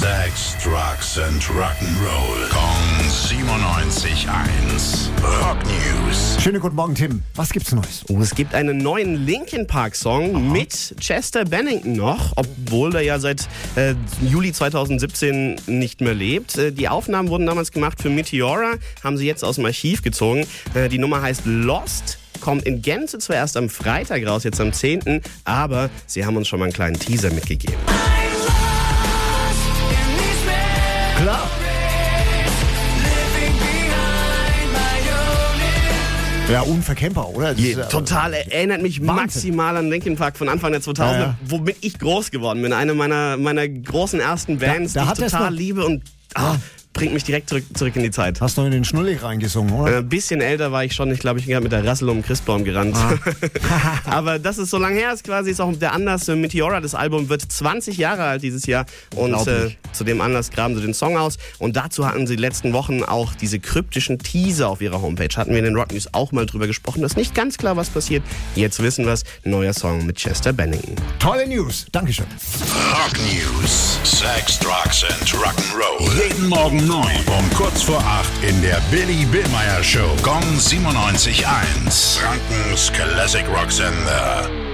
Sex, Drugs and Rock'n'Roll. Kong 97.1. Rock News. Schönen guten Morgen, Tim. Was gibt's Neues? Oh, es gibt einen neuen Linkin Park Song mit Chester Bennington noch, obwohl der ja seit äh, Juli 2017 nicht mehr lebt. Äh, die Aufnahmen wurden damals gemacht für Meteora, haben sie jetzt aus dem Archiv gezogen. Äh, die Nummer heißt Lost. Kommt in Gänze zwar erst am Freitag raus, jetzt am 10., aber sie haben uns schon mal einen kleinen Teaser mitgegeben. Ja, unverkennbar, oder? Je, äh, total erinnert mich Wahnsinn. maximal an Linkin Park von Anfang der 2000er, Ja, ja. womit ich groß geworden bin. Eine meiner, meiner großen ersten Bands, da die hat ich total liebe und ah, bringt mich direkt zurück, zurück in die Zeit. Hast du in den Schnulli reingesungen, oder? Äh, Ein bisschen älter war ich schon. Ich glaube, ich bin gerade mit der Rassel um den Christbaum gerannt. Ah. Aber das ist so lange her, ist quasi ist auch der Anlass. äh, Meteora, das Album, wird 20 Jahre alt dieses Jahr. Und äh, zu dem Anlass graben sie den Song aus. Und dazu hatten sie die letzten Wochen auch diese kryptischen Teaser auf ihrer Homepage. Hatten wir in den Rock News auch mal drüber gesprochen. Das ist nicht ganz klar, was passiert. Jetzt wissen wir es. Neuer Song mit Chester Bennington. Tolle News. Dankeschön. Rock News. Sex, Drugs and Rock'n'Roll. Jeden Morgen 9 um kurz vor 8 in der Billy Billmeyer Show. Gong 97.1. Frankens Classic Rock Sender.